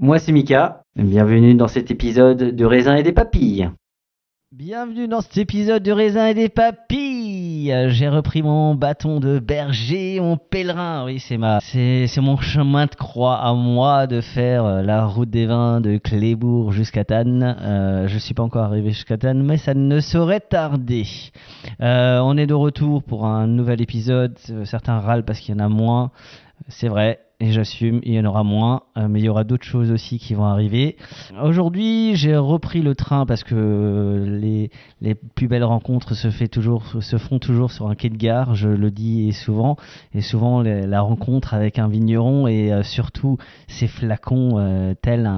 Moi c'est Mika, bienvenue dans cet épisode de raisin et des papilles. Bienvenue dans cet épisode de raisin et des papilles. J'ai repris mon bâton de berger, mon pèlerin. Oui, c'est ma, c'est, c'est mon chemin de croix à moi de faire euh, la route des vins de Clébourg jusqu'à Tannes. Euh, je suis pas encore arrivé jusqu'à Tannes, mais ça ne saurait tarder. Euh, on est de retour pour un nouvel épisode. Euh, Certains râlent parce qu'il y en a moins. C'est vrai, et j'assume, il y en aura moins, euh, mais il y aura d'autres choses aussi qui vont arriver. Aujourd'hui, j'ai repris le train parce que les, les plus belles rencontres se, fait toujours, se font toujours sur un quai de gare, je le dis souvent, et souvent la rencontre avec un vigneron et euh, surtout ces flacons euh, tel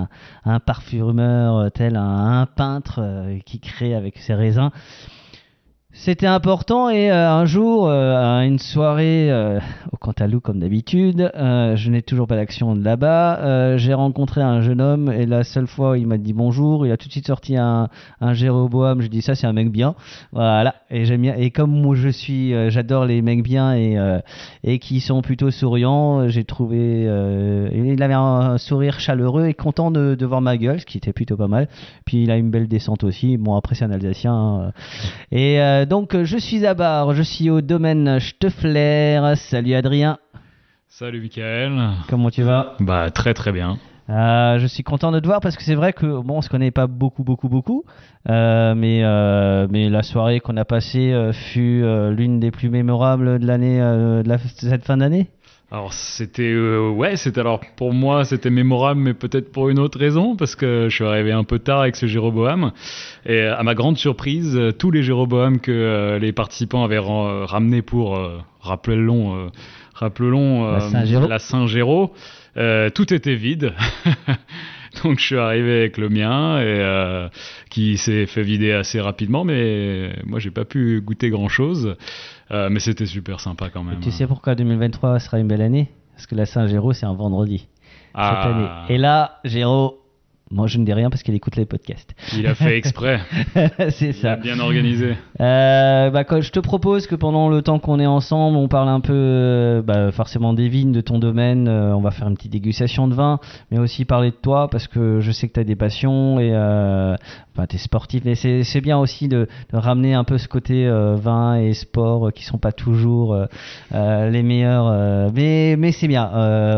un, parfumeur, tel un, peintre qui crée avec ses raisins. C'était important et euh, un jour, euh, à une soirée euh, au Cantalou comme d'habitude, euh, je n'ai toujours pas d'action là-bas, euh, j'ai rencontré un jeune homme et la seule fois où il m'a dit bonjour, il a tout de suite sorti un, un Jéroboam, je dis ça c'est un mec bien, voilà, et j'aime bien, et comme moi je suis, j'adore les mecs bien et, et qui sont plutôt souriants, j'ai trouvé, il avait un sourire chaleureux et content de, de voir ma gueule, ce qui était plutôt pas mal, puis il a une belle descente aussi, bon après c'est un Alsacien, hein, et donc, euh, je suis à Bar, je suis au domaine Steffler. Salut Adrien, Salut Michael. comment tu vas? Bah très très bien. Euh, Je suis content de te voir parce que c'est vrai que bon, on se connaît pas beaucoup, beaucoup, beaucoup, euh, mais euh, mais la soirée qu'on a passée fut l'une des plus mémorables de l'année, de, la- de cette fin d'année. Alors c'était euh, ouais, c'était alors pour moi c'était mémorable mais peut-être pour une autre raison parce que je suis arrivé un peu tard avec ce Jéroboam et euh, à ma grande surprise, euh, tous les Jéroboam que euh, les participants avaient ramenés pour euh, rappelons rappelons La Saint-Géraud. tout était vide. Donc je suis arrivé avec le mien et euh, qui s'est fait vider assez rapidement, mais moi j'ai pas pu goûter grand chose, mais c'était super sympa quand même. Tu sais pourquoi 2023 sera une belle année? Parce que la Saint-Géraud, c'est un vendredi cette Ah. année. Et là, Géraud, moi je ne dis rien parce qu'il écoute les podcasts. Il a fait exprès. c'est ça. a bien organisé. Euh, bah, je te propose que pendant le temps qu'on est ensemble, on parle un peu euh, bah, forcément des vignes, de ton domaine. euh, on va faire une petite dégustation de vin, mais aussi parler de toi parce que je sais que tu as des passions et bah, tu es sportif. Et c'est c'est bien aussi de, de ramener un peu ce côté euh, vin et sport euh, qui sont pas toujours euh, les meilleurs. mais mais c'est bien.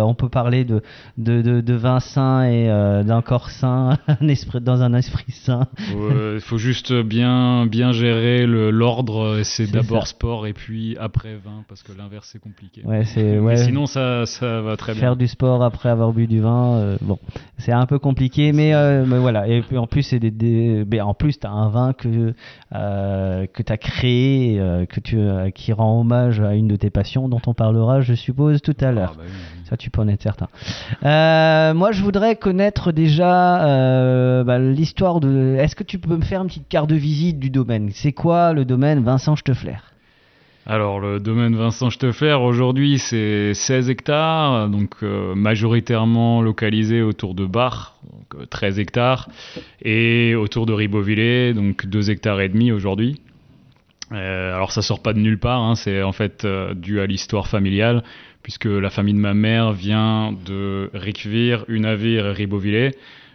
On peut parler de, de, de, de vin sain et d'un corps sain sain, un esprit, dans un esprit sain. Il faut juste bien, bien gérer l'ordre. C'est d'abord sport et puis après vin, parce que l'inverse c'est compliqué. Ouais, c'est Mais ouais. sinon, ça, ça va très Faire bien. du sport après avoir bu du vin, bon, c'est un peu compliqué, mais, mais voilà. Et puis en plus, c'est des, des- mais en plus, t'as un vin que euh, que t'as créé, euh, que tu euh, qui rend hommage à une de tes passions, dont on parlera, je suppose, tout à l'heure. Ah, bah oui. Ça, tu peux en être certain. Moi, je voudrais connaître déjà bah, l'histoire de. Est-ce que tu peux me faire une petite carte de visite du domaine? C'est quoi le domaine Vincent Steffler Alors, le domaine Vincent Steffler, aujourd'hui, c'est 16 hectares, donc euh, majoritairement localisé autour de Bar, donc euh, 13 hectares, et autour de Ribeauvillé, donc 2 hectares et demi aujourd'hui. Euh, alors, ça sort pas de nulle part, hein, c'est en fait euh, dû à l'histoire familiale, puisque la famille de ma mère vient de Ricvire, Unavir et Ribeauvillé.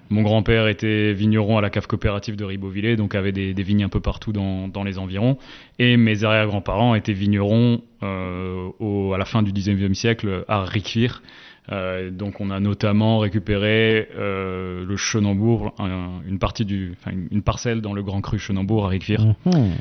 Mon grand-père était vigneron à la cave coopérative de Ribeauvillé, donc avait des, des vignes un peu partout dans, dans les environs. Et mes arrière-grands-parents étaient vignerons euh, au- à la fin du 19e siècle à Ricvire. Euh, donc on a notamment récupéré euh, le Chenambourg, un- une partie du, enfin, une, une parcelle dans le Grand Cru Chenambourg à Ricvire. Mhm.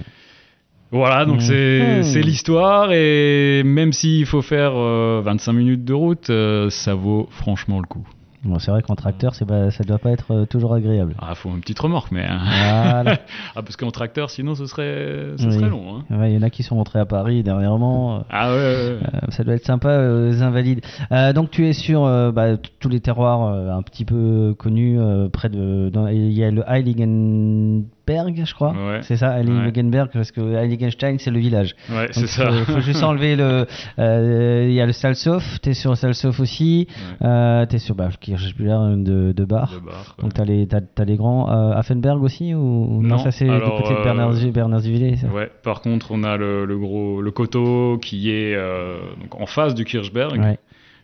Voilà, donc c'est Mhm. c'est l'histoire et même s'il faut faire euh, 25 minutes de route, euh, ça vaut franchement le coup. Bon, c'est vrai qu'en tracteur, c'est pas, ça doit pas être euh, toujours agréable. Ah, faut une petite remorque, mais hein. Voilà. ah parce qu'en tracteur, sinon ce serait, ce Oui. serait long. Hein. Ouais, Il y en a qui sont rentrés à Paris dernièrement. euh, Ah ouais, ouais, ouais. Euh, ça doit être sympa euh, aux invalides. Euh, donc tu es sur bah, tous les terroirs un petit peu connus près de. Il y a le Heiligenberg, je crois. Ouais. C'est ça, Heiligenberg, parce que Heiligenstein c'est le village. Ouais, c'est ça. Il faut juste enlever le. euh, Il y a le Salsof, tu es sur Salsof aussi. Ouais. tu es sur bah, Kirchberg de, de Bar. De bar. Donc tu as, les, t'as- t'as les grands. Euh, Affenberg aussi ou non, Non, ça c'est du côté de euh, Bernard- Bernardsvillers, ça Ouais, par contre, on a le, le gros le coteau qui est euh, donc en face du Kirchberg,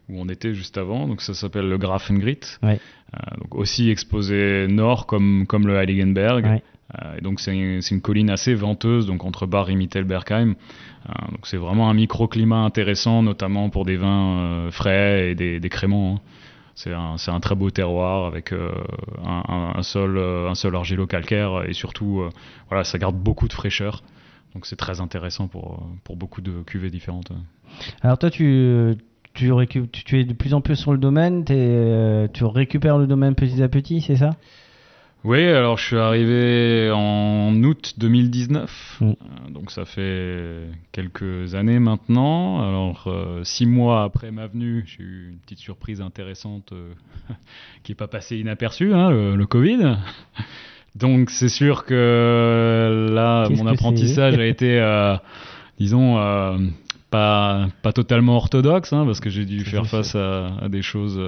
où on était juste avant. Donc ça s'appelle le Grafengrit. Ouais. Euh, donc aussi exposé nord comme, comme le Heiligenberg. Ouais. Euh, donc c'est une, colline assez venteuse, donc entre Bar et Mittelbergheim. Euh, donc c'est vraiment un microclimat intéressant, notamment pour des vins euh, frais et des, des créments. hein. C'est un, très beau terroir avec un, un- sol, argilo-calcaire et surtout, voilà, ça garde beaucoup de fraîcheur. Donc c'est très intéressant pour, beaucoup de cuvées différentes. Alors toi, tu, es de plus en plus sur le domaine, tu récupères le domaine petit à petit, c'est ça? Oui, alors je suis arrivé en août 2019, Mm. euh, donc ça fait quelques années maintenant. Alors euh, six mois après ma venue, j'ai eu une petite surprise intéressante euh, qui n'est pas passée inaperçue, hein, le, le Covid. Donc c'est sûr que là, Qu'est-ce mon que apprentissage a été, euh, disons, pas, pas totalement orthodoxe, hein, parce que j'ai dû faire face à, à des choses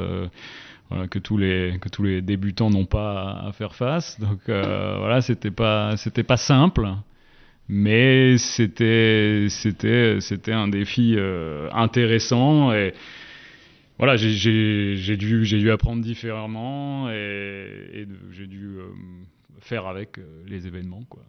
que tous les que tous les débutants n'ont pas à, faire face. Donc euh, voilà, c'était pas c'était pas simple, mais c'était c'était c'était un défi euh, intéressant et voilà, j'ai- dû j'ai dû apprendre différemment et, j'ai dû euh, faire avec les événements quoi.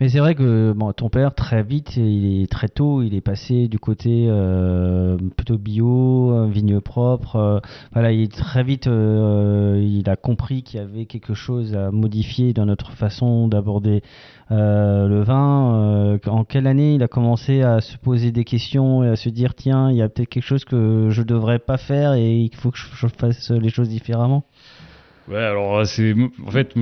Mais c'est vrai que ton père, très vite, il est très tôt, il est passé du côté euh, plutôt bio, vigne propre. euh, voilà, il est très vite, euh, il a compris qu'il y avait quelque chose à modifier dans notre façon d'aborder le vin. En quelle année il a commencé à se poser des questions et à se dire tiens, il y a peut-être quelque chose que je devrais pas faire et il faut que je fasse les choses différemment? Ouais, alors c'est en fait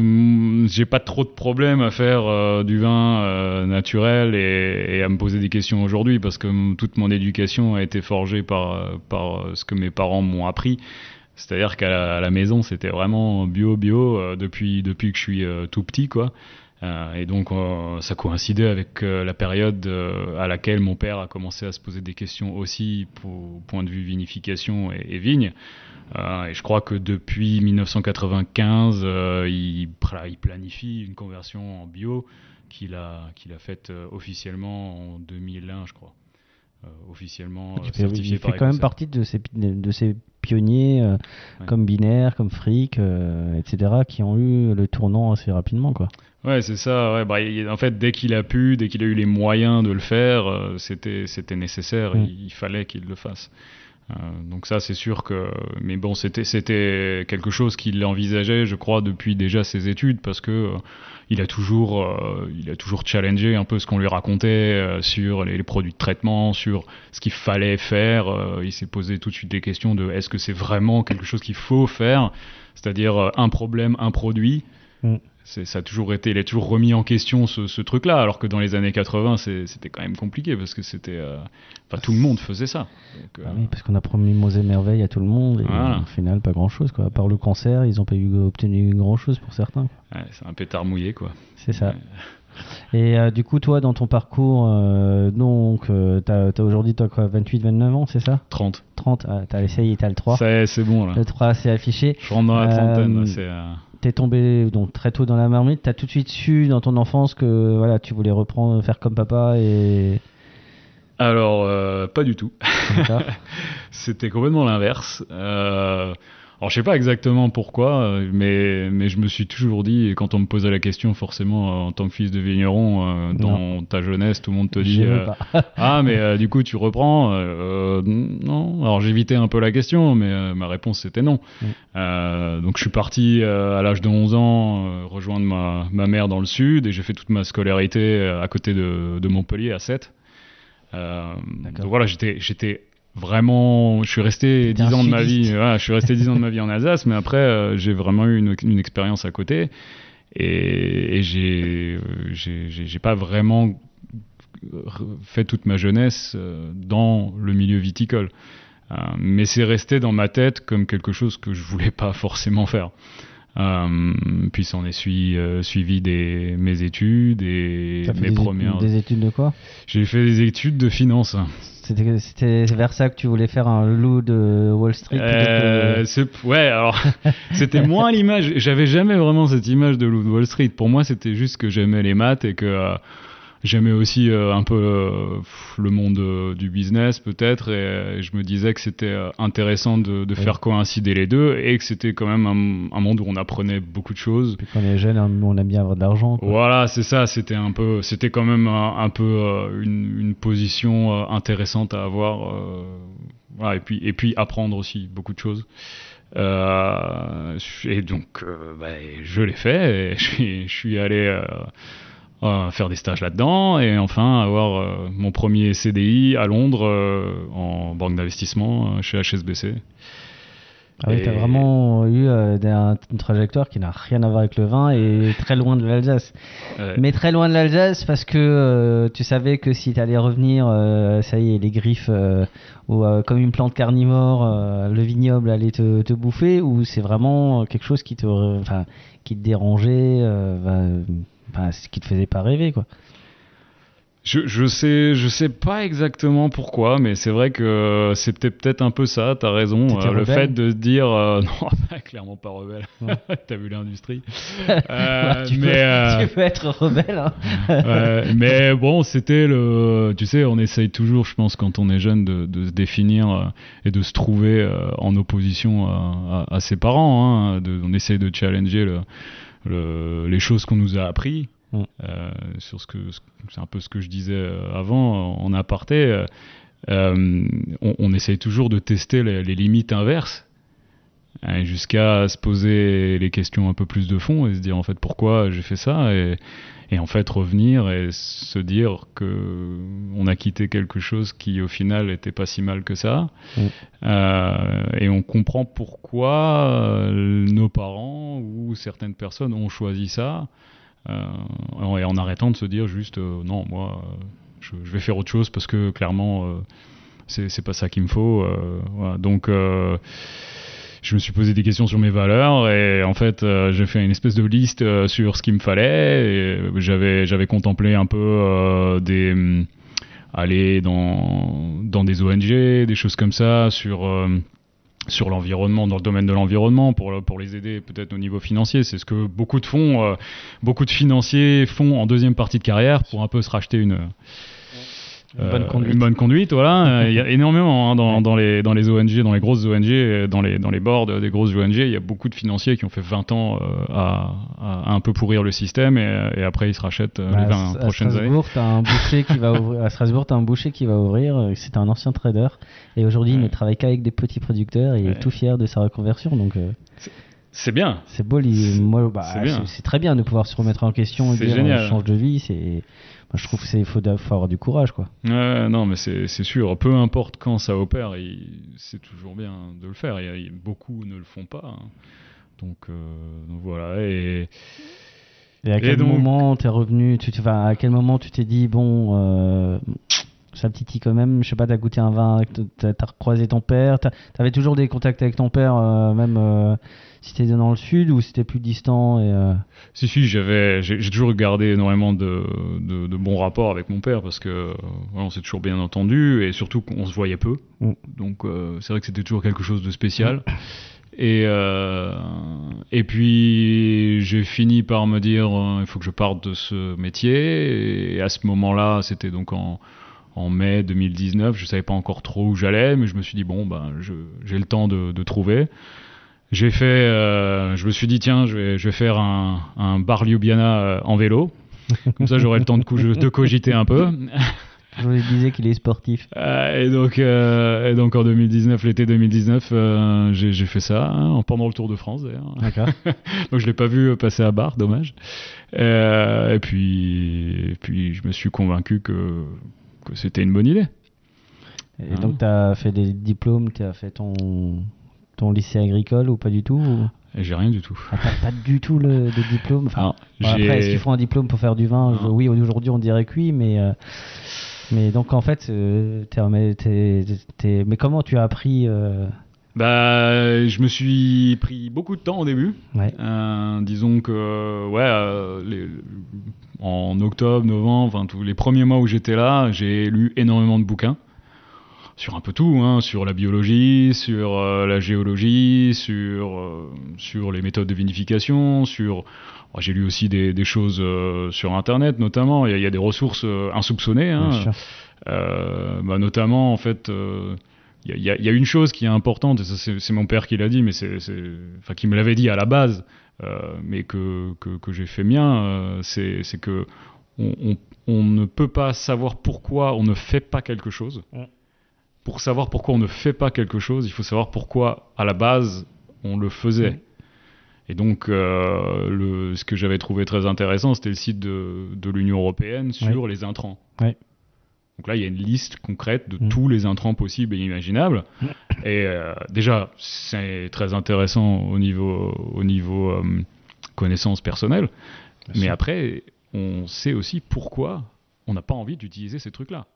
j'ai pas trop de problèmes à faire euh, du vin euh, naturel et, à me poser des questions aujourd'hui parce que toute mon éducation a été forgée par euh, par euh, ce que mes parents m'ont appris. C'est-à-dire qu'à la, maison, c'était vraiment bio bio euh, depuis depuis que je suis euh, tout petit quoi. Euh, et donc euh, ça coïncidait avec euh, la période à laquelle mon père a commencé à se poser des questions aussi au point de vue vinification et, et vigne. Et je crois que depuis 1995, euh, il, pla- il planifie une conversion en bio qu'il a, qu'il a faite officiellement en 2001, je crois. Officiellement certifié il par fait quand même partie de ces, de ces pionniers Ouais. comme Binaire, comme Frick, etc., qui ont eu le tournant assez rapidement. Quoi. Ouais, c'est ça. Ouais, bah, il- en fait, dès qu'il a pu, dès qu'il a eu les moyens de le faire, euh, c'était c'était nécessaire. Mm. Il, il fallait qu'il le fasse. donc ça, c'est sûr que. Mais bon, c'était c'était quelque chose qu'il envisageait, je crois, depuis déjà ses études, parce que il a toujours il a toujours challengé un peu ce qu'on lui racontait sur les, les, produits de traitement, sur ce qu'il fallait faire. il s'est posé tout de suite des questions de est-ce que c'est vraiment quelque chose qu'il faut faire, c'est-à-dire un problème, un produit. Mm ça a toujours été, il a toujours remis en question ce, truc-là, alors que dans les années 80, c'était quand même compliqué parce que c'était, euh, enfin tout le monde faisait ça. Euh, ah oui, parce qu'on a promis Mose et merveille à tout le monde et au final pas grand-chose quoi. À part le cancer, ils n'ont pas eu, obtenu grand-chose pour certains. c'est un pétard mouillé quoi. C'est ça. Et euh, du coup, toi, dans ton parcours, donc, tu as, aujourd'hui, toi, quoi, 28, 29 ans, c'est ça 30. 30, ah, t'as essayé, t'as le 3. C'est bon, là. Le 3, c'est affiché. Je rentre dans la trentaine, c'est t'es tombé donc très tôt dans la marmite, t'as tout de suite su dans ton enfance que voilà, tu voulais reprendre, faire comme papa et. Alors, euh, pas du tout. C'était complètement l'inverse. Euh, alors je sais pas exactement pourquoi, euh, mais, mais je me suis toujours dit, et quand on me posait la question, forcément, euh, en tant que fils de vigneron, euh, dans ta jeunesse, tout le monde te dit Ah, mais du coup, tu reprends Non. Alors j'évitais un peu la question, mais ma réponse c'était non. Mm. donc je suis parti à l'âge de 11 ans rejoindre ma, ma, mère dans le sud, et j'ai fait toute ma scolarité à côté de, de Montpellier, à 7. donc voilà, j'étais vraiment, je suis resté dix ans de ma vie. je suis resté dix ans de ma vie en Alsace, mais après euh, j'ai vraiment eu une, une, expérience à côté et, et j'ai, j'ai pas vraiment fait toute ma jeunesse euh, dans le milieu viticole. Euh, mais c'est resté dans ma tête comme quelque chose que je voulais pas forcément faire. Euh, puis s'en est suivi, suivi des, mes études et mes premières. Des études de quoi? J'ai fait des études de finance. C'était vers ça que tu voulais faire un loup de Wall Street euh, Ouais, alors c'était moins l'image. J'avais jamais vraiment cette image de loup de Wall Street. Pour moi, c'était juste que j'aimais les maths et que euh, J'aimais aussi euh, un peu euh, le monde euh, du business peut-être et je me disais que c'était intéressant de, de faire coïncider les deux et que c'était quand même un, un, monde où on apprenait beaucoup de choses. Puis quand on est jeune, on aime bien avoir de l'argent. Voilà, c'est ça. C'était un peu, c'était quand même un, peu une, une, position intéressante à avoir. Voilà, et puis et puis apprendre aussi beaucoup de choses. Euh, et donc, bah, je l'ai fait. Et je suis, je suis allé euh, faire des stages là-dedans et enfin avoir euh, mon premier CDI à Londres euh, en banque d'investissement chez HSBC. Ah oui, tu as vraiment eu une trajectoire qui n'a rien à voir avec le vin et très loin de l'Alsace. Mais très loin de l'Alsace parce que tu savais que si tu allais revenir, ça y est, les griffes, ou comme une plante carnivore, le vignoble allait te, te bouffer, ou c'est vraiment quelque chose qui te, qui te dérangeait Enfin, ce qui te faisait pas rêver, quoi. Je, je sais je sais pas exactement pourquoi mais c'est vrai que c'était peut-être un peu ça t'as raison euh, le fait de dire euh, non clairement pas rebelle t'as vu l'industrie euh, tu, mais, peux, tu, peux, être rebelle hein. mais bon c'était le tu sais on essaye toujours je pense quand on est jeune de, de se définir et de se trouver en opposition à, à, ses parents hein, de, on essaye de challenger le les choses qu'on nous a appris. Mm. Euh, sur ce que c'est un peu ce que je disais euh, avant en aparté. Euh, on, on, essaye toujours de tester les, limites inverses jusqu'à se poser les questions un peu plus de fond et se dire en fait pourquoi j'ai fait ça et, et, en fait revenir et se dire que on a quitté quelque chose qui au final n'était pas si mal que ça mm. euh, et on comprend pourquoi euh, nos parents ou certaines personnes ont choisi ça euh, et en arrêtant de se dire juste euh, non moi je, je, vais faire autre chose parce que clairement c'est pas ça qu'il me faut voilà. donc je me suis posé des questions sur mes valeurs et en fait euh, j'ai fait une espèce de liste euh, sur ce qu'il me fallait et j'avais j'avais contemplé un peu euh, des mm, aller dans dans des ONG des choses comme ça sur sur l'environnement, dans le domaine de l'environnement, pour, pour les aider peut-être au niveau financier. C'est ce que beaucoup de fonds, beaucoup de financiers font en deuxième partie de carrière pour un peu se racheter une, Une bonne conduite. Une bonne conduite, voilà. Il y a énormément hein, dans, dans, les, dans les ONG, dans les grosses ONG, dans les, dans les boards des grosses ONG, il y a beaucoup de financiers qui ont fait 20 ans à, à, un peu pourrir le système et, et après ils se rachètent les 20 à prochaines Strasbourg, années. As un boucher qui va ouvrir, à Strasbourg, tu as un boucher qui va ouvrir. C'est un ancien trader et aujourd'hui il ne travaille qu'avec des petits producteurs et il est tout fier de sa reconversion. Donc. C'est bien. C'est beau, moi, bah, c'est très bien de pouvoir se remettre en question et dire génial. on change de vie. C'est, je trouve qu'il faut, faut, avoir du courage, quoi. Non, mais c'est sûr. Peu importe quand ça opère, c'est toujours bien de le faire. Beaucoup ne le font pas. Hein. Donc, euh, donc, voilà. Et, et à quel donc... moment t'es revenu tu, enfin, À quel moment tu t'es dit bon, euh, ça titille quand même. Je sais pas, t'as goûté un vin, t'as as recroisé ton père. T'avais toujours des contacts avec ton père, euh, même euh, si t'étais dans le sud ou c'était plus distant et euh... Si, si, j'avais, j'ai toujours gardé énormément de, de, de, bons rapports avec mon père parce que voilà, on s'est toujours bien entendu et surtout qu'on se voyait peu. Mm. Donc euh, c'est vrai que c'était toujours quelque chose de spécial. Mm. Et, euh, et puis j'ai fini par me dire il faut que je parte de ce métier. Et à ce moment-là, c'était donc en, en mai 2019. Je savais pas encore trop où j'allais, mais je me suis dit bon, ben, j'ai le temps de, de trouver. J'ai fait, euh, je me suis dit tiens, je vais, je vais faire un, un bar Ljubljana euh, en vélo. Comme ça, j'aurai le temps de, de, cogiter un peu. Je vous disais qu'il est sportif. Euh, et, donc, et donc en 2019, l'été 2019, j'ai fait ça hein, pendant le Tour de France d'ailleurs. D'accord. donc je l'ai pas vu passer à bar, dommage. et puis, et puis je me suis convaincu que c'était une bonne idée. Et hein donc tu as fait des diplômes, tu as fait ton ton lycée agricole ou pas du tout ou... J'ai rien du tout. Ah, pas du tout le, de diplôme. Enfin, Alors, bon, après, est-ce qu'il faut un diplôme pour faire du vin? Oui, aujourd'hui on dirait que oui, mais euh, mais donc en fait, euh, mais comment tu as appris euh... Bah, je me suis pris beaucoup de temps au début. Ouais. Euh, disons que ouais, les, en octobre, novembre, enfin tous les premiers mois où j'étais là, j'ai lu énormément de bouquins sur un peu tout, hein, sur la biologie, sur euh, la géologie, sur, euh, sur les méthodes de vinification, sur... Oh, j'ai lu aussi des, des choses euh, sur Internet, notamment. Il y, a, il y a des ressources insoupçonnées. Hein, bah, notamment, en fait, il y, a, il y, a une chose qui est importante, et ça c'est mon père qui l'a dit, mais c'est, enfin qui me l'avait dit à la base, mais que, que, que j'ai fait mien, c'est que on, on, on, ne peut pas savoir pourquoi on ne fait pas quelque chose. Ouais pour savoir pourquoi on ne fait pas quelque chose, il faut savoir pourquoi, à la base, on le faisait. Mmh. Et donc, euh, le, ce que j'avais trouvé très intéressant, c'était le site de, de l'Union européenne sur ouais. les intrants. Ouais. Donc là, il y a une liste concrète de mmh. tous les intrants possibles et imaginables. Mmh. Et euh, déjà, c'est très intéressant au niveau, au niveau euh, connaissance personnelle. Bien Mais sûr. après, on sait aussi pourquoi on n'a pas envie d'utiliser ces trucs-là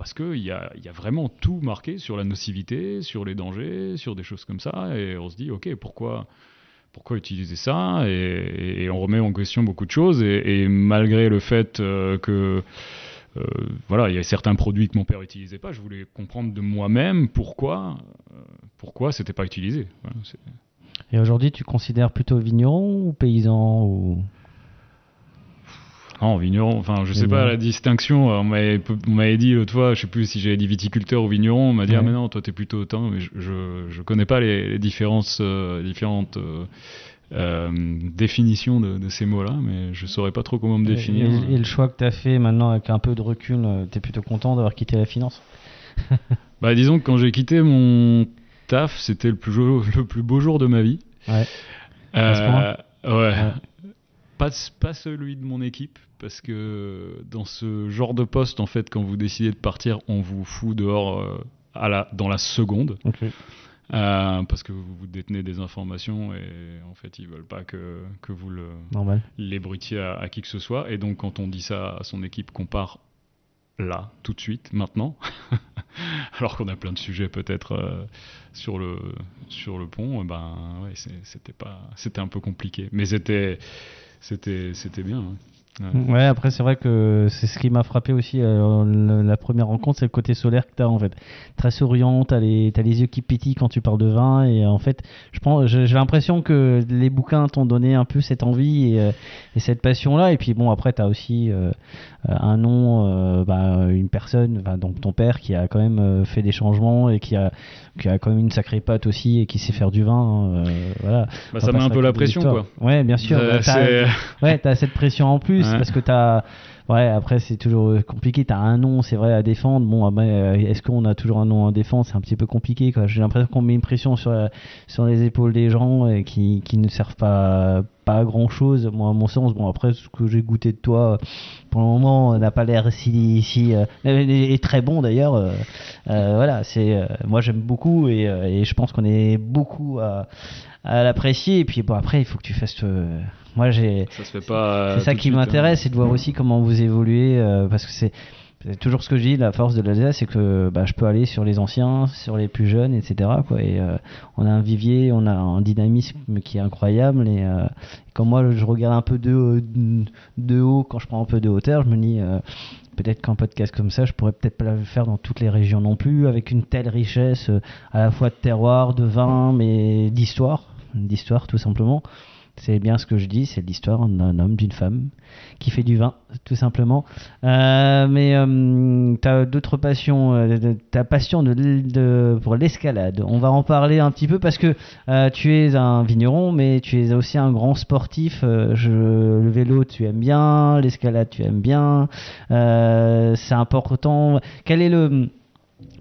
parce qu'il y a, y a, vraiment tout marqué sur la nocivité, sur les dangers, sur des choses comme ça, et on se dit, ok, pourquoi, pourquoi utiliser ça? Et, et, on remet en question beaucoup de choses, et, et malgré le fait euh, que voilà, il y a certains produits que mon père n'utilisait pas, je voulais comprendre de moi-même pourquoi, euh, pourquoi c'était pas utilisé. Voilà, et aujourd'hui, tu considères plutôt vigneron ou paysan ou non, vigneron, enfin, je sais pas la distinction. On m'avait dit l'autre fois, je sais plus si j'avais dit viticulteur ou vigneron, on m'a dit, Ouais. ah, mais non, toi, t'es plutôt autant, mais je, je, je connais pas les, les différences, euh, différentes euh, euh, définitions de, de ces mots-là, mais je saurais pas trop comment me définir. Et, et le choix que tu as fait maintenant, avec un peu de recul, tu es plutôt content d'avoir quitté la finance? Bah, disons que quand j'ai quitté mon taf, c'était le plus, le plus beau jour de ma vie. Ouais. Ouais. Pas, pas celui de mon équipe, parce que dans ce genre de poste, en fait, quand vous décidez de partir, on vous fout dehors euh, à la, dans la seconde. Okay. Euh, parce que vous, vous, détenez des informations et en fait, ils veulent pas que, que vous le, l'ébruitiez à, à qui que ce soit. Et donc, quand on dit ça à son équipe qu'on part là, tout de suite, maintenant, alors qu'on a plein de sujets peut-être euh, sur, le, sur le pont, ben ouais, c'était pas, c'était un peu compliqué. Mais c'était, c'était, c'était bien. Ouais. Ouais, après c'est vrai que c'est ce qui m'a frappé aussi euh, la première rencontre, c'est le côté solaire que tu as en fait. Très souriant, tu as, les, les yeux qui pétillent quand tu parles de vin et en fait, j'ai l'impression que les bouquins t'ont donné un peu cette envie et, euh, et cette passion là et puis bon après tu as aussi euh, un nom bah, une personne donc ton père qui a quand même fait des changements et qui a qui a quand même une sacrée patte aussi et qui sait faire du vin hein, voilà. Bah, ça met un peu la pression quoi. Ouais, bien sûr. Bah, ouais, tu as cette pression en plus parce que tu as. Ouais, après, c'est toujours compliqué. Tu as un nom, c'est vrai, à défendre. Bon, euh, est-ce qu'on a toujours un nom à défendre? C'est un petit peu compliqué. J'ai l'impression qu'on met une pression sur, sur les épaules des gens et qui, ne servent pas, à grand chose. Moi, à mon sens, bon, après, ce que j'ai goûté de toi, pour le moment, n'a pas l'air si. si euh, est très bon d'ailleurs. Euh, voilà, c'est moi, j'aime beaucoup et, je pense qu'on est beaucoup à l'apprécier. Et puis, bon, après, il faut que tu fasses. Moi, j'ai. Ça se fait pas. C'est ça qui hein. m'intéresse, c'est de voir aussi comment vous évoluez, euh, parce que c'est. toujours ce que je dis, la force de l'Alsace, c'est que bah, je peux aller sur les anciens, sur les plus jeunes, etc. Quoi. Et euh, on a un vivier, on a un dynamisme qui est incroyable. Et, euh, quand moi je regarde un peu de, de haut, quand je prends un peu de hauteur, je me dis peut-être qu'un podcast comme ça, je pourrais peut-être pas le faire dans toutes les régions non plus, avec une telle richesse à la fois de terroir, de vin, mais d'histoire, d'histoire tout simplement. C'est bien ce que je dis, c'est l'histoire d'un homme, d'une femme qui fait du vin, tout simplement. Euh, mais euh, tu as d'autres passions, euh, ta passion de, pour l'escalade. On va en parler un petit peu parce que tu es un vigneron, mais tu es aussi un grand sportif. Le vélo, tu aimes bien, l'escalade, tu aimes bien. c'est important. Quel est le.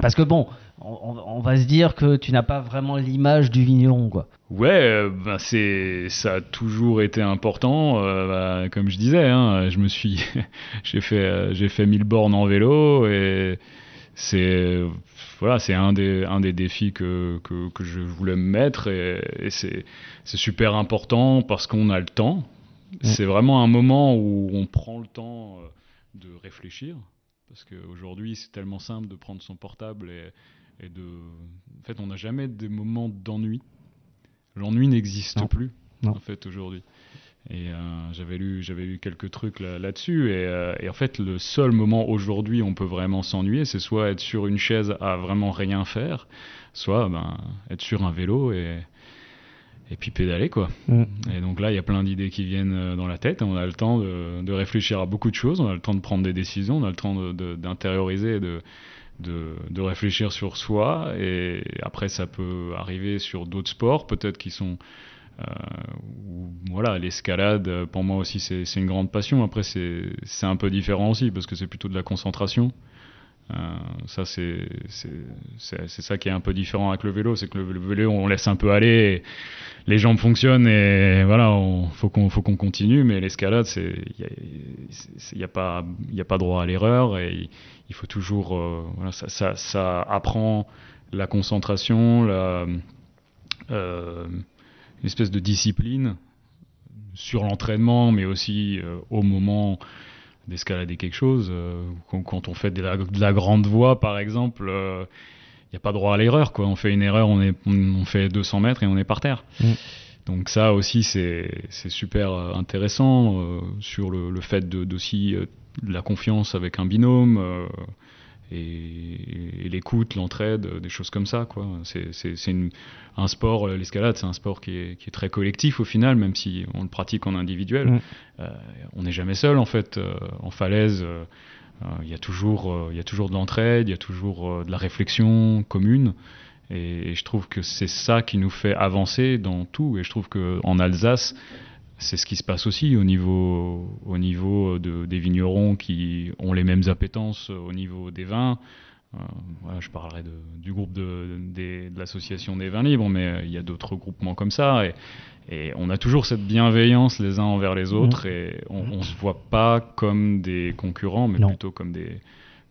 Parce que bon, on, va se dire que tu n'as pas vraiment l'image du vigneron, quoi. Ouais, euh, ben c'est ça a toujours été important. Euh, bah, comme je disais, hein, je me suis, j'ai fait, euh, j'ai fait 1000 bornes en vélo et c'est voilà, c'est un des un des défis que, que, que je voulais me mettre et, c'est c'est super important parce qu'on a le temps. C'est vraiment un moment où on prend le temps de réfléchir parce qu'aujourd'hui c'est tellement simple de prendre son portable et et de. En fait, on n'a jamais des moments d'ennui. L'ennui n'existe plus, en fait, aujourd'hui. Et euh, j'avais lu, j'avais lu quelques trucs là-dessus. Euh, et, en fait, le seul moment aujourd'hui où on peut vraiment s'ennuyer, c'est soit être sur une chaise à vraiment rien faire, soit ben, être sur un vélo et, et puis pédaler quoi. Mm. Et donc là, il y a plein d'idées qui viennent euh, dans la tête. On a le temps de, de, réfléchir à beaucoup de choses. On a le temps de prendre des décisions. On a le temps d'intérioriser, de, de, réfléchir sur soi. Et après, ça peut arriver sur d'autres sports, peut-être qui sont. Euh, voilà, l'escalade, pour moi aussi, c'est une grande passion. Après, c'est un peu différent aussi, parce que c'est plutôt de la concentration. Euh, ça, c'est ça qui est un peu différent avec le vélo, c'est que le, vélo, on laisse un peu aller, les jambes fonctionnent et voilà, il faut qu'on faut continue. Mais l'escalade, il n'y a, pas a pas droit à l'erreur et il, faut toujours euh, voilà, ça, ça, apprend la concentration, euh, une espèce de discipline sur l'entraînement, mais aussi au moment d'escalader quelque chose. Euh, quand, on fait de la, grande voie, par exemple, il euh, n'y a pas droit à l'erreur. Quoi. On fait une erreur, on, est, on, fait 200 mètres et on est par terre. Mm. Donc ça aussi, c'est super euh, intéressant sur le, le fait d'aussi de, la confiance avec un binôme et, l'écoute, l'entraide, des choses comme ça. Quoi. C'est, un sport, euh, l'escalade, c'est un sport qui est, qui est, très collectif au final, même si on le pratique en individuel. Mm. Euh, on n'est jamais seul en fait. Euh, en falaise, il y, a toujours, y a toujours de l'entraide, il y a toujours de la réflexion commune. Et, et je trouve que c'est ça qui nous fait avancer dans tout. Et je trouve qu'en Alsace, c'est ce qui se passe aussi au niveau, au niveau de, des vignerons qui ont les mêmes appétences au niveau des vins. Euh, je parlerai de, du groupe de, de, l'association des vins libres, mais euh, il y a d'autres groupements comme ça. Et, et, on a toujours cette bienveillance les uns envers les autres. Mmh. Et on ne se voit pas comme des concurrents, mais plutôt comme des,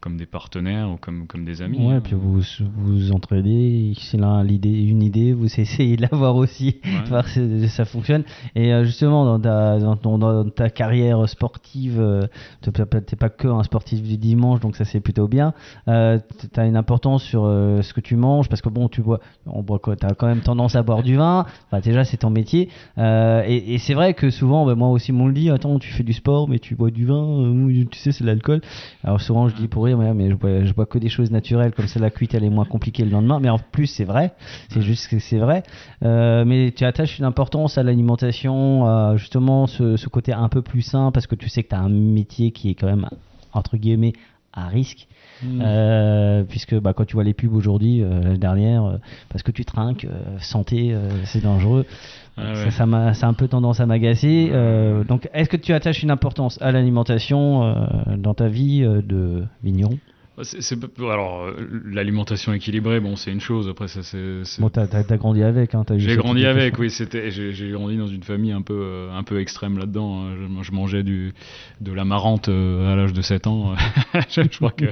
comme des partenaires ou comme, comme des amis. Ouais, hein. puis vous vous entraidez, s'il a l'idée, une idée, vous essayez de l'avoir aussi, Ouais. voir si ça fonctionne. Et euh, justement, dans ta, dans, ton- dans ta carrière sportive, euh, t'es pas- que un sportif du dimanche, donc ça c'est plutôt bien. Euh, tu as une importance sur euh, ce que tu manges, parce que bon, tu bois, on boit quoi, t'as quand même tendance à boire du vin. Enfin, déjà, c'est ton métier. Euh, et et c'est vrai que souvent, bah, moi aussi, on me le dit, attends, tu fais du sport, mais tu bois du vin, tu sais, c'est l'alcool. Alors souvent, je dis pour mais je bois, bois que des choses naturelles, comme ça la cuite elle est moins compliquée le lendemain. Mais en plus, c'est vrai, c'est juste que c'est vrai. Euh, mais tu attaches une importance à l'alimentation, justement ce, ce côté un peu plus sain, parce que tu sais que tu as un métier qui est quand même, entre guillemets, à risque. Mm. Euh, puisque bah, quand tu vois les pubs aujourd'hui, euh, l'année dernière, euh, parce que tu trinques, euh, santé, c'est dangereux. Ah ça, ouais. ça, m'a- ça a un peu tendance à m'agacer. Euh, donc, est-ce que tu attaches une importance à l'alimentation dans ta vie de vigneron? Bah, alors, euh, l'alimentation équilibrée, bon, c'est une chose. Après, ça, c'est. Bon, t'as, grandi avec, hein, J'ai grandi avec, oui. C'était, j'ai, grandi dans une famille un peu, euh, un peu extrême là-dedans. hein. Je, je mangeais du, de la marante euh, à l'âge de 7 ans. je, je crois que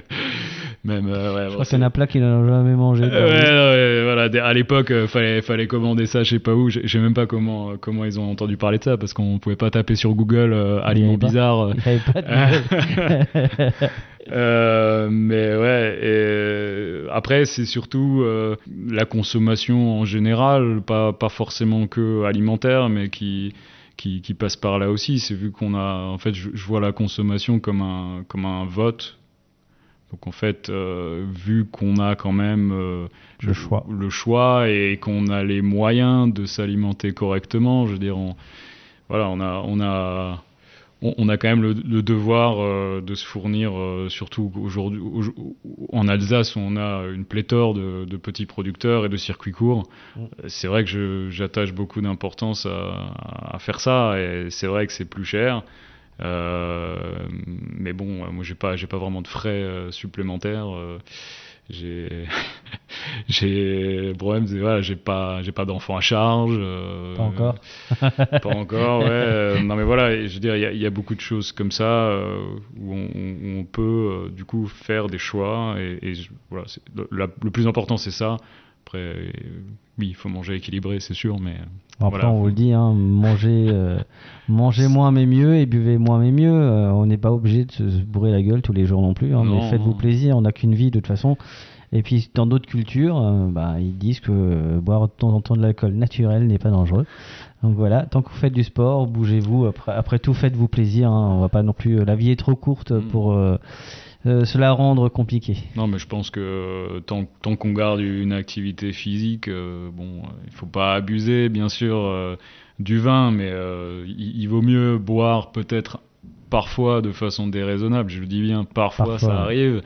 même. euh, ouais, Je crois c'est- qu'il y en a plein qui n'en ont jamais mangé. Euh, ouais, voilà. À l'époque, euh, fallait, fallait commander ça, je sais pas où. Je sais même pas comment, euh, comment ils ont entendu parler de ça, parce qu'on pouvait pas taper sur Google euh, aliments bizarres. euh, mais ouais, et après c'est surtout euh, la consommation en général, pas, pas forcément que alimentaire, mais qui, qui, qui passe par là aussi. C'est vu qu'on a, en fait, je, je vois la consommation comme un, comme un vote. Donc en fait, euh, vu qu'on a quand même euh, Le choix. le choix et qu'on a les moyens de s'alimenter correctement, je veux dire, on, voilà, on a, on a, on, on a quand même le, le devoir euh, de se fournir, surtout aujourd'hui au- en Alsace où on a une pléthore de, de petits producteurs et de circuits courts. Mm. C'est vrai que j'attache beaucoup d'importance à, à faire ça et c'est vrai que c'est plus cher. Euh, mais bon, moi j'ai pas, j'ai pas vraiment de frais euh, supplémentaires. euh, j'ai, j'ai, le problème c'est voilà, j'ai pas, j'ai pas d'enfants à charge. Pas encore. pas encore, ouais. non mais voilà, je veux dire, il y a- il y, a beaucoup de choses comme ça où on, où on peut du coup faire des choix et, voilà, c'est- le, la- le plus important c'est ça. Après, euh, oui, il faut manger équilibré, c'est sûr, mais Bon, Après, Voilà. on vous le dit, hein, mangez, euh, mangez moins mais mieux et buvez moins mais mieux. Euh, on n'est pas obligé de se bourrer la gueule tous les jours non plus. hein, mais faites-vous plaisir, on n'a qu'une vie de toute façon. Et puis dans d'autres cultures, euh, bah, ils disent que euh, boire de temps en temps de l'alcool naturel n'est pas dangereux. Donc voilà, tant que vous faites du sport, bougez-vous. Après, après tout, faites-vous plaisir. hein, on va pas non plus. La vie est trop courte Mm. pour euh, euh, se la rendre compliquée. Non, mais je pense que euh, tant, tant qu'on garde une activité physique, euh, bon, euh, il faut pas abuser, bien sûr, euh, du vin, mais euh, il, il vaut mieux boire peut-être parfois de façon déraisonnable. Je le dis bien, parfois, Parfois, ça arrive,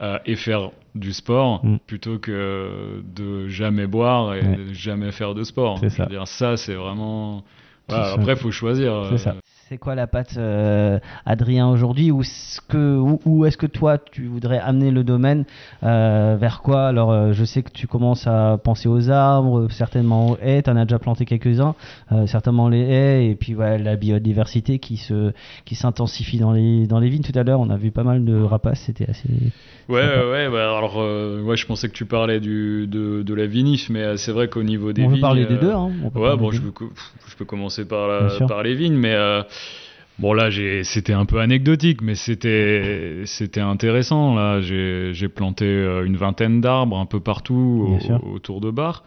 euh, et faire du sport Mm. plutôt que de jamais boire et Ouais. de jamais faire de sport. C'est ça. dire, ça, c'est vraiment. Voilà, après, il faut choisir. C'est euh, ça. C'est quoi la patte, euh, Adrien, aujourd'hui Où est-ce que, où, où est-ce que toi, tu voudrais amener le domaine euh, Vers quoi? Alors, euh, je sais que tu commences à penser aux arbres, certainement aux haies. Tu en as déjà planté quelques-uns, certainement les haies, et puis ouais, la biodiversité qui se, qui s'intensifie dans les, dans les vignes. Tout à l'heure, on a vu pas mal de rapaces. C'était assez. Ouais, Sympa. ouais, ouais, bah, alors, ouais, je pensais que tu parlais du, de, de la vinif, mais c'est vrai qu'au niveau des on peut vignes. parler des deux. Hein. Peut Ouais, bon, je peux, co- je peux commencer par, la- par les vignes, mais bon, là, c'était un peu anecdotique, mais c'était c'était intéressant. Là, j'ai planté euh, une vingtaine d'arbres un peu partout au- autour de Bar.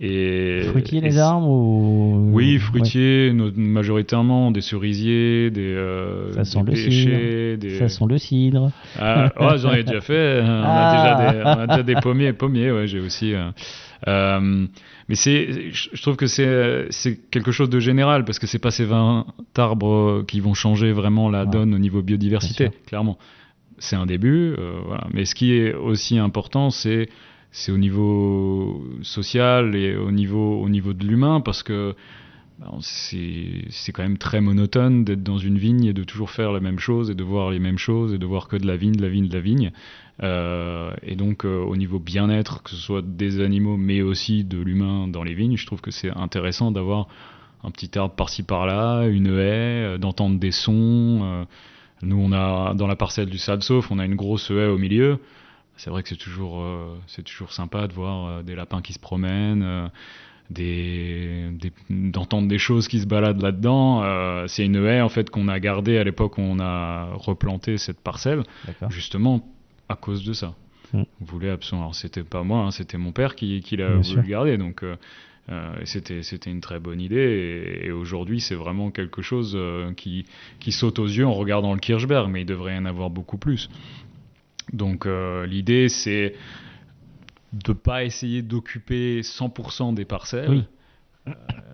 Et, Fruitiers, les arbres ou... Oui, fruitiers, majoritairement, des cerisiers, des, euh, Ça sent des le pêchers, des... Ça sent le cidre. Ah, j'en ai déjà fait. On, Ah. a déjà des, on a déjà des pommiers. Pommiers, ouais, j'ai aussi. euh. Euh, mais c'est, je trouve que c'est, c'est quelque chose de général parce que c'est pas ces 20 arbres qui vont changer vraiment la Ouais. donne au niveau biodiversité, clairement. C'est un début, euh, voilà. Mais ce qui est aussi important, c'est c'est au niveau social et au niveau, au niveau de l'humain parce que c'est c'est quand même très monotone d'être dans une vigne et de toujours faire la même chose et de voir les mêmes choses et de voir que de la vigne, de la vigne, de la vigne. Euh, et donc euh, au niveau bien-être, que ce soit des animaux mais aussi de l'humain dans les vignes, je trouve que c'est intéressant d'avoir un petit arbre par-ci par-là, une haie, euh, d'entendre des sons. Nous, on a dans la parcelle du Sade Sauf, on a une grosse haie au milieu. C'est vrai que c'est toujours, c'est toujours sympa de voir des lapins qui se promènent des, d'entendre des choses qui se baladent là-dedans. Euh, c'est une haie en fait qu'on a gardée à l'époque où on a replanté cette parcelle, justement à cause de ça. Mm. On voulait absolument. Alors c'était pas moi, hein, c'était mon père qui, qui l'a voulu garder. Donc euh, euh, c'était c'était une très bonne idée. Et, aujourd'hui c'est vraiment quelque chose qui qui saute aux yeux en regardant le Kirchberg, mais il devrait y en avoir beaucoup plus. Donc l'idée c'est de pas essayer d'occuper 100% des parcelles.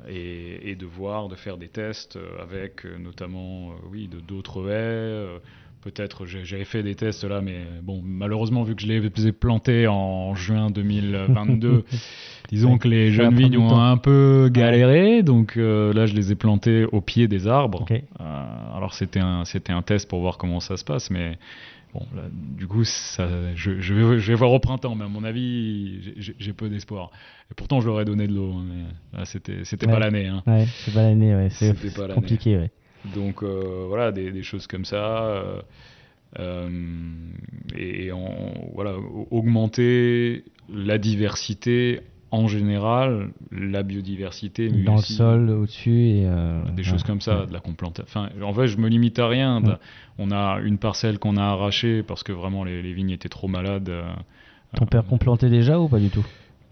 Euh, et, de voir, de faire des tests euh, avec euh, notamment oui, de d'autres haies. Peut-être j'avais fait des tests là, mais bon, malheureusement, vu que je les ai plantés en juin 2022, disons que les jeunes vignes ont un peu galéré. Donc là, je les ai plantés au pied des arbres. alors c'était un, c'était un test pour voir comment ça se passe, mais Bon, du coup, ça, je, je, vais, je, vais, voir au printemps, mais à mon avis, j'ai peu d'espoir. Et pourtant, je leur ai donné de l'eau, hein, mais c'était c'était pas l'année. Hein. Ouais, c'est pas l'année, ouais. c'est compliqué. Ouais. Donc euh, voilà, des, des, choses comme ça. Euh, euh et, voilà, augmenter la diversité en général, la biodiversité. Dans le sol, au-dessus. et euh, Des choses comme ça, de la complantation. Enfin, en fait, je me limite à rien. On a une parcelle qu'on a arrachée parce que vraiment les, vignes étaient trop malades. Euh, Ton père complantait déjà ou pas du tout?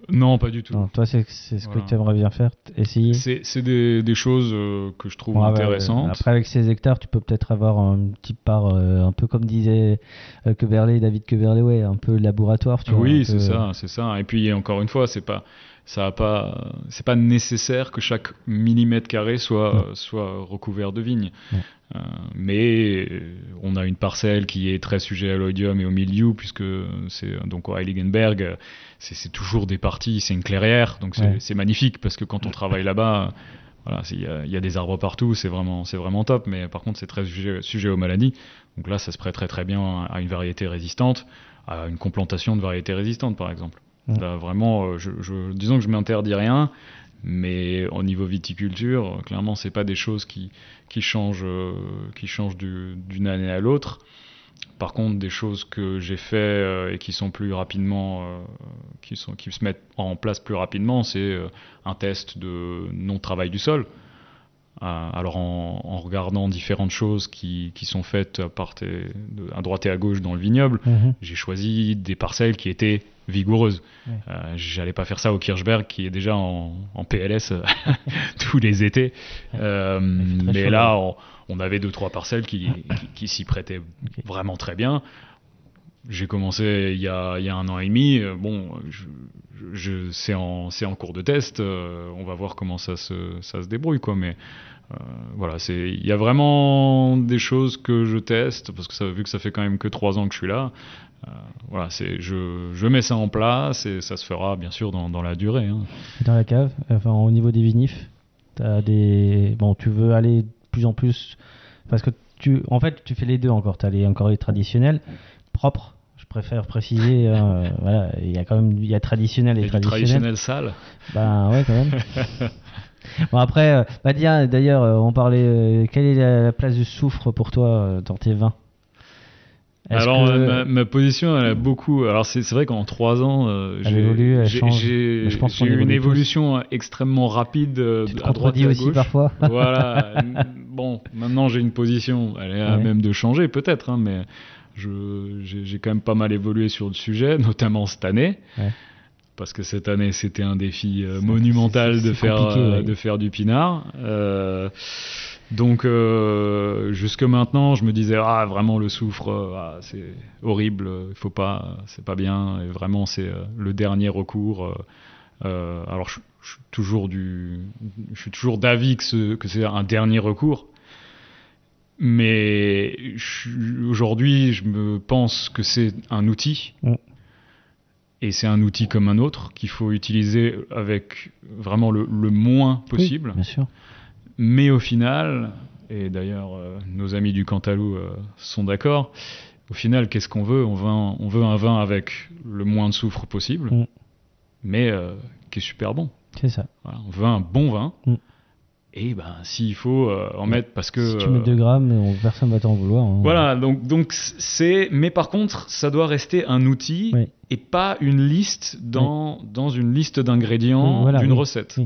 Non, pas du tout. toi, c'est ce que tu aimerais bien faire, essayer C'est des, des, choses euh, que je trouve intéressantes. Après, avec ces hectares, tu peux peut-être avoir un petit part, euh, un peu comme disait euh, David Queberlé, ouais, un peu laboratoire. Tu oui, c'est ça, c'est ça. Et puis, encore une fois, c'est pas ça a pas c'est pas nécessaire que chaque millimètre carré soit soit recouvert de vignes euh, mais on a une parcelle qui est très sujet à l'oïdium et au milieu puisque c'est donc au Heiligenberg c'est toujours des parties c'est une clairière donc c'est magnifique parce que quand on travaille là-bas voilà, il y, a des arbres partout, c'est vraiment, c'est vraiment top. Mais par contre, c'est très sujet, sujet, aux maladies. Donc là, ça se prêterait très bien à une variété résistante, à une complantation de variétés résistantes, par exemple. Là, vraiment, euh, disons que je m'interdis rien, mais au niveau viticulture, clairement, c'est pas des choses qui, changent, euh, d'une année à l'autre. Par contre, des choses que j'ai fait euh, et qui se mettent en place plus rapidement, c'est un test de non-travail du sol. Alors en, regardant différentes choses qui, qui sont faites à, part à droite et à gauche dans le vignoble, mhm. j'ai choisi des parcelles qui étaient vigoureuse. Euh, j'allais pas faire ça au Kirchberg qui est déjà en, PLS euh, tous les étés. Euh, mais là, on, avait deux trois parcelles qui, qui, s'y prêtaient vraiment très bien. J'ai commencé il y, a, il y, a, un an et demi. Bon, je, je, c'est en, en, cours de test. on va voir comment ça se, ça se débrouille, quoi. Mais voilà, c'est, il y a vraiment des choses que je teste parce que ça, vu que ça fait quand même que trois ans que je suis là, euh, voilà, c'est je, je, mets ça en place et ça se fera bien sûr dans, dans la durée. Hein. Dans la cave, enfin au niveau des vinifs, as des bon, tu veux aller de plus en plus parce que tu, en fait, tu fais les deux encore. Tu as les encore les traditionnels propres. Je préfère préciser, hein, voilà, il y a quand même il y a traditionnel et, et traditionnel. traditionnel sale. Ben ouais quand même. bon après, euh, bah, d'ailleurs, euh, on parlait. quelle est la place du soufre pour toi dans tes vins? Alors ma, position elle a beaucoup. Alors c'est vrai qu'en trois ans, euh, j'ai eu une évolution extrêmement rapide euh, à droite et à aussi parfois? Voilà. bon, maintenant j'ai une position, elle est à même de changer peut-être, hein, mais j'ai quand même pas mal évolué sur le sujet, notamment cette année. Parce que cette année, c'était un défi euh, monumental de faire de faire du pinard. Donc euh, jusque maintenant, je me disais ah vraiment le soufre, euh, ah, c'est horrible, il faut pas, c'est pas bien. Et vraiment c'est euh, le dernier recours. alors je, suis toujours du, je suis toujours d'avis que, c'est un dernier recours. Mais aujourd'hui, je me pense que c'est un outil. Et c'est un outil comme un autre qu'il faut utiliser avec vraiment le, moins possible. bien sûr. Mais au final, et d'ailleurs euh, nos amis du Cantalou euh, sont d'accord, au final, qu'est-ce qu'on veut? On, veut un, on veut un vin avec le moins de soufre possible, mm. mais euh, qui est super bon. C'est ça. on veut un bon vin, mm. Et ben, s'il faut euh, en mettre parce que. Si tu mets 2 grammes, on- personne va t'en vouloir. hein. Voilà, donc donc c'est. Mais par contre, ça doit rester un outil Oui. Et pas une liste dans dans une liste d'ingrédients Oui, voilà, d'une oui, recette.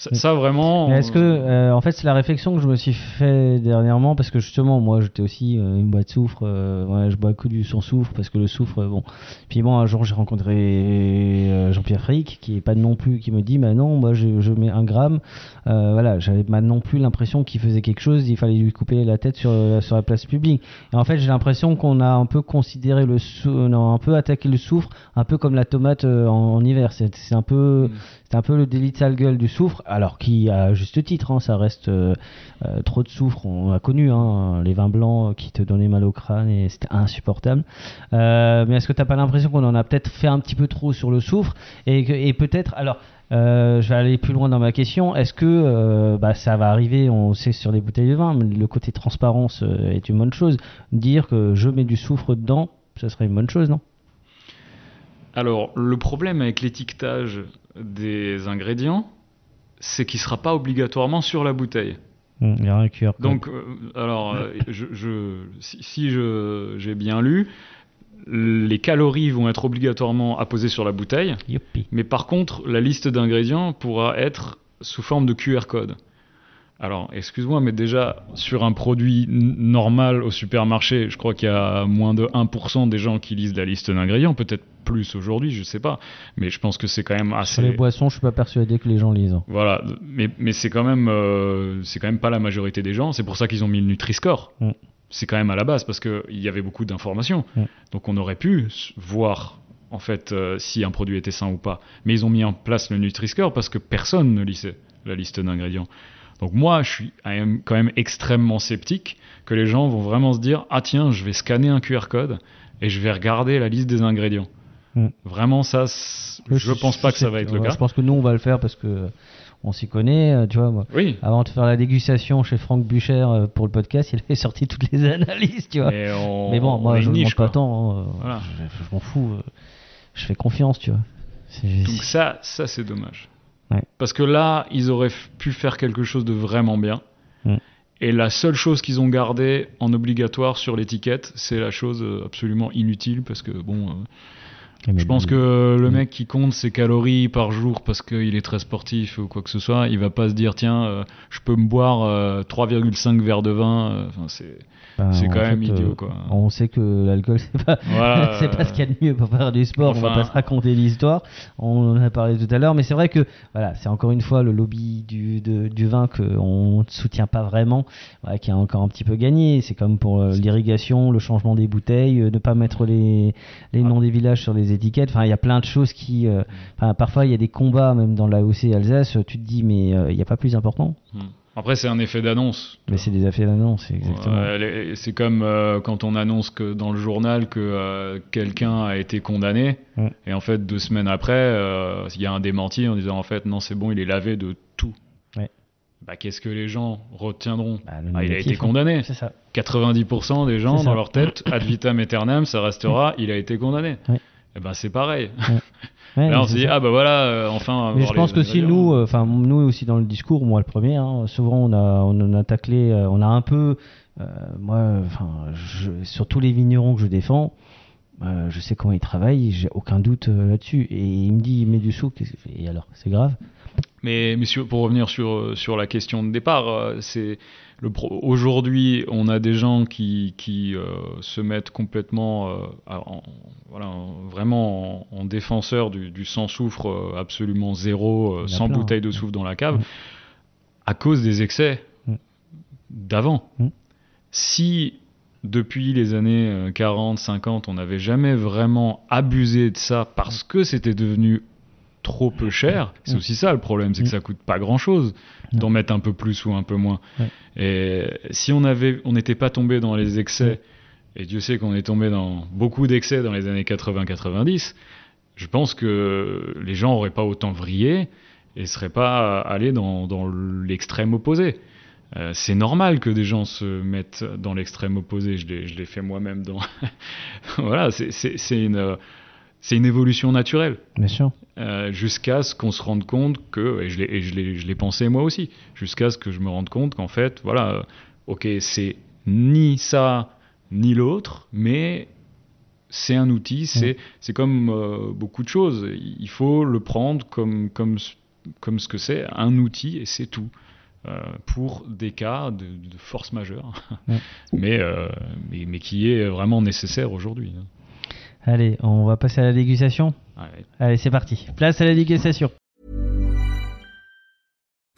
Ça, ça, vraiment. Est-ce que, euh, en fait, c'est la réflexion que je me suis fait dernièrement parce que justement, moi, j'étais aussi euh, une boîte de soufre. euh, ouais, je bois que du sans soufre parce que le soufre, bon. Puis bon, un jour, j'ai rencontré euh, Jean-Pierre Frick qui est pas non plus, qui me dit, bah non, moi, je, je mets un gramme. Voilà, j'avais pas non plus l'impression qu'il faisait quelque chose. Il fallait lui couper la tête sur sur la place publique. Et en fait, j'ai l'impression qu'on a un peu considéré le sou- non, un peu attaqué le soufre, un peu comme la tomate en, en hiver. C'est un peu Mm. C'est un peu le délit de sale gueule du soufre, alors qui à juste titre, hein, ça reste euh, euh, trop de soufre. On a connu hein, les vins blancs qui te donnaient mal au crâne et c'était insupportable. Euh, mais est-ce que t'as pas l'impression qu'on en a peut-être fait un petit peu trop sur le soufre et, peut-être alors. je vais aller plus loin dans ma question. Est-ce que bah, ça va arriver On sait sur les bouteilles de vin, mais le côté transparence est une bonne chose. Dire que je mets du soufre dedans, ça serait une bonne chose, non? Alors, le problème avec l'étiquetage des ingrédients, c'est qu'il sera pas obligatoirement sur la bouteille. Hum, Il y a un QR code. Donc, euh, alors, euh, je, je- si, si je- j'ai bien lu, les calories vont être obligatoirement apposées sur la bouteille, Youpi. mais par contre, la liste d'ingrédients pourra être sous forme de QR code. Alors, excuse-moi, mais déjà, sur un produit n- normal au supermarché, je crois qu'il y a moins de 1% des gens qui lisent la liste d'ingrédients, peut-être plus aujourd'hui, je sais pas, mais je pense que c'est quand même assez... Sur les boissons, je suis pas persuadé que les gens lisent. Voilà, mais, mais c'est quand même euh, c'est quand même pas la majorité des gens. C'est pour ça qu'ils ont mis le Nutri-Score. Mm. C'est quand même à la base parce que il y avait beaucoup d'informations. Mm. Donc on aurait pu voir en fait euh, si un produit était sain ou pas. Mais ils ont mis en place le Nutri-Score parce que personne ne lisait la liste d'ingrédients. Donc moi, je suis quand même extrêmement sceptique que les gens vont vraiment se dire ah tiens, je vais scanner un QR code et je vais regarder la liste des ingrédients. Mm. Vraiment ça, je pense pas que ça va être le cas. Je pense que nous, on va le faire parce que on s'y connaît. euh, Tu vois, moi. Oui. Avant de faire la dégustation chez Franck Bucher euh, pour le podcast, il avait sorti toutes les analyses, tu vois. Mais, on- Mais bon, on moi, je ne pas tant. hein, euh, Voilà. Je, je m'en fous. je fais confiance, tu vois. Donc ça, ça c'est dommage. Ouais. Parce que là, ils auraient pu faire quelque chose de vraiment bien. Mm. Et la seule chose qu'ils ont gardée en obligatoire sur l'étiquette, c'est la chose absolument inutile parce que bon, euh, je pense que le mec qui compte ses calories par jour parce qu'il est très sportif ou quoi que ce soit, il va pas se dire tiens, euh, je peux me boire euh, 3,5 verres de vin. euh, Enfin, c'est bah, quand même fait, idiot euh, quoi. On sait que l'alcool, c'est pas, Voilà, pas ce qu'il y a de mieux pour faire du sport. on va enfin- pas se raconter l'histoire. On en a parlé tout à l'heure, mais c'est vrai que voilà, c'est encore une fois le lobby du, de- du vin qu'on ne soutient pas vraiment, qui a encore un petit peu gagné. C'est comme pour euh, l'irrigation, le changement des bouteilles, euh, ne pas mettre les, les noms des villages sur les étiquettes. Enfin, il y a plein de choses qui. euh, parfois, il y a des combats, même dans l'AOC Alsace. Tu te dis, mais euh, il n'y a pas plus important. Mm. Après, c'est un effet d'annonce. Mais c'est des affaires d'annonce, exactement. C'est comme euh, quand on annonce que dans le journal que euh, quelqu'un a été condamné, Ouais. et en fait deux semaines après, euh, il y a un démenti en disant en fait non c'est bon, il est lavé de tout. Ouais. Bah, qu'est-ce que les gens retiendront? Bah, le Ah, Il a été condamné. C'est ça. 90% des gens dans leur tête, ad vitam aeternam, ça restera, il a été condamné. Ouais. Et ben c'est pareil. Ouais, Là on se dit ah bah voilà, euh, enfin. Mais je pense que si nous, euh, enfin nous aussi dans le discours, moi le premier, hein, souvent on a, on a taclé, euh, on a un peu, moi, enfin, sur tous les vignerons que je défends, euh, je sais comment ils travaillent, j'ai aucun doute euh, là-dessus. Et il me dit, il met du sou, et alors, c'est grave. Mais, mais sur- pour revenir sur, sur la question de départ, euh, c'est aujourd'hui on a des gens qui, qui euh, se mettent complètement, euh, en- voilà, en- vraiment en, en défenseur du, du sans soufre euh, absolument zéro, euh, Il sans plein, bouteille de hein. soufre dans la cave, Mm. à cause des excès Mm. d'avant. Mm. Si depuis les années euh, 40, 50, on n'avait jamais vraiment abusé de ça parce que c'était devenu trop peu cher, c'est Mm. aussi ça le problème, c'est que Mm. ça coûte pas grand chose d'en mettre un peu plus ou un peu moins. Et si on avait, on n'était pas tombé dans les excès, et Dieu sait qu'on est tombé dans beaucoup d'excès dans les années 80-90, je pense que les gens auraient pas autant vrillé et seraient pas allés dans, dans l'extrême opposé. Euh, c'est normal que des gens se mettent dans l'extrême opposé. Je l'ai, fait moi-même. Dans voilà, c'est, une, euh, c'est une évolution naturelle. Bien sûr. Euh, jusqu'à ce qu'on se rende compte que, et je l'ai pensé moi aussi, jusqu'à ce que je me rende compte qu'en fait, voilà, ok, c'est ni ça ni l'autre, mais c'est un outil, c'est comme euh, beaucoup de choses. Il faut le prendre comme, comme, comme ce que c'est, un outil, et c'est tout. Pour des cas de, force majeure, mais, mais, mais, qui est vraiment nécessaire aujourd'hui. Hein. Allez, on va passer à la dégustation. Allez, c'est parti. Place à la dégustation.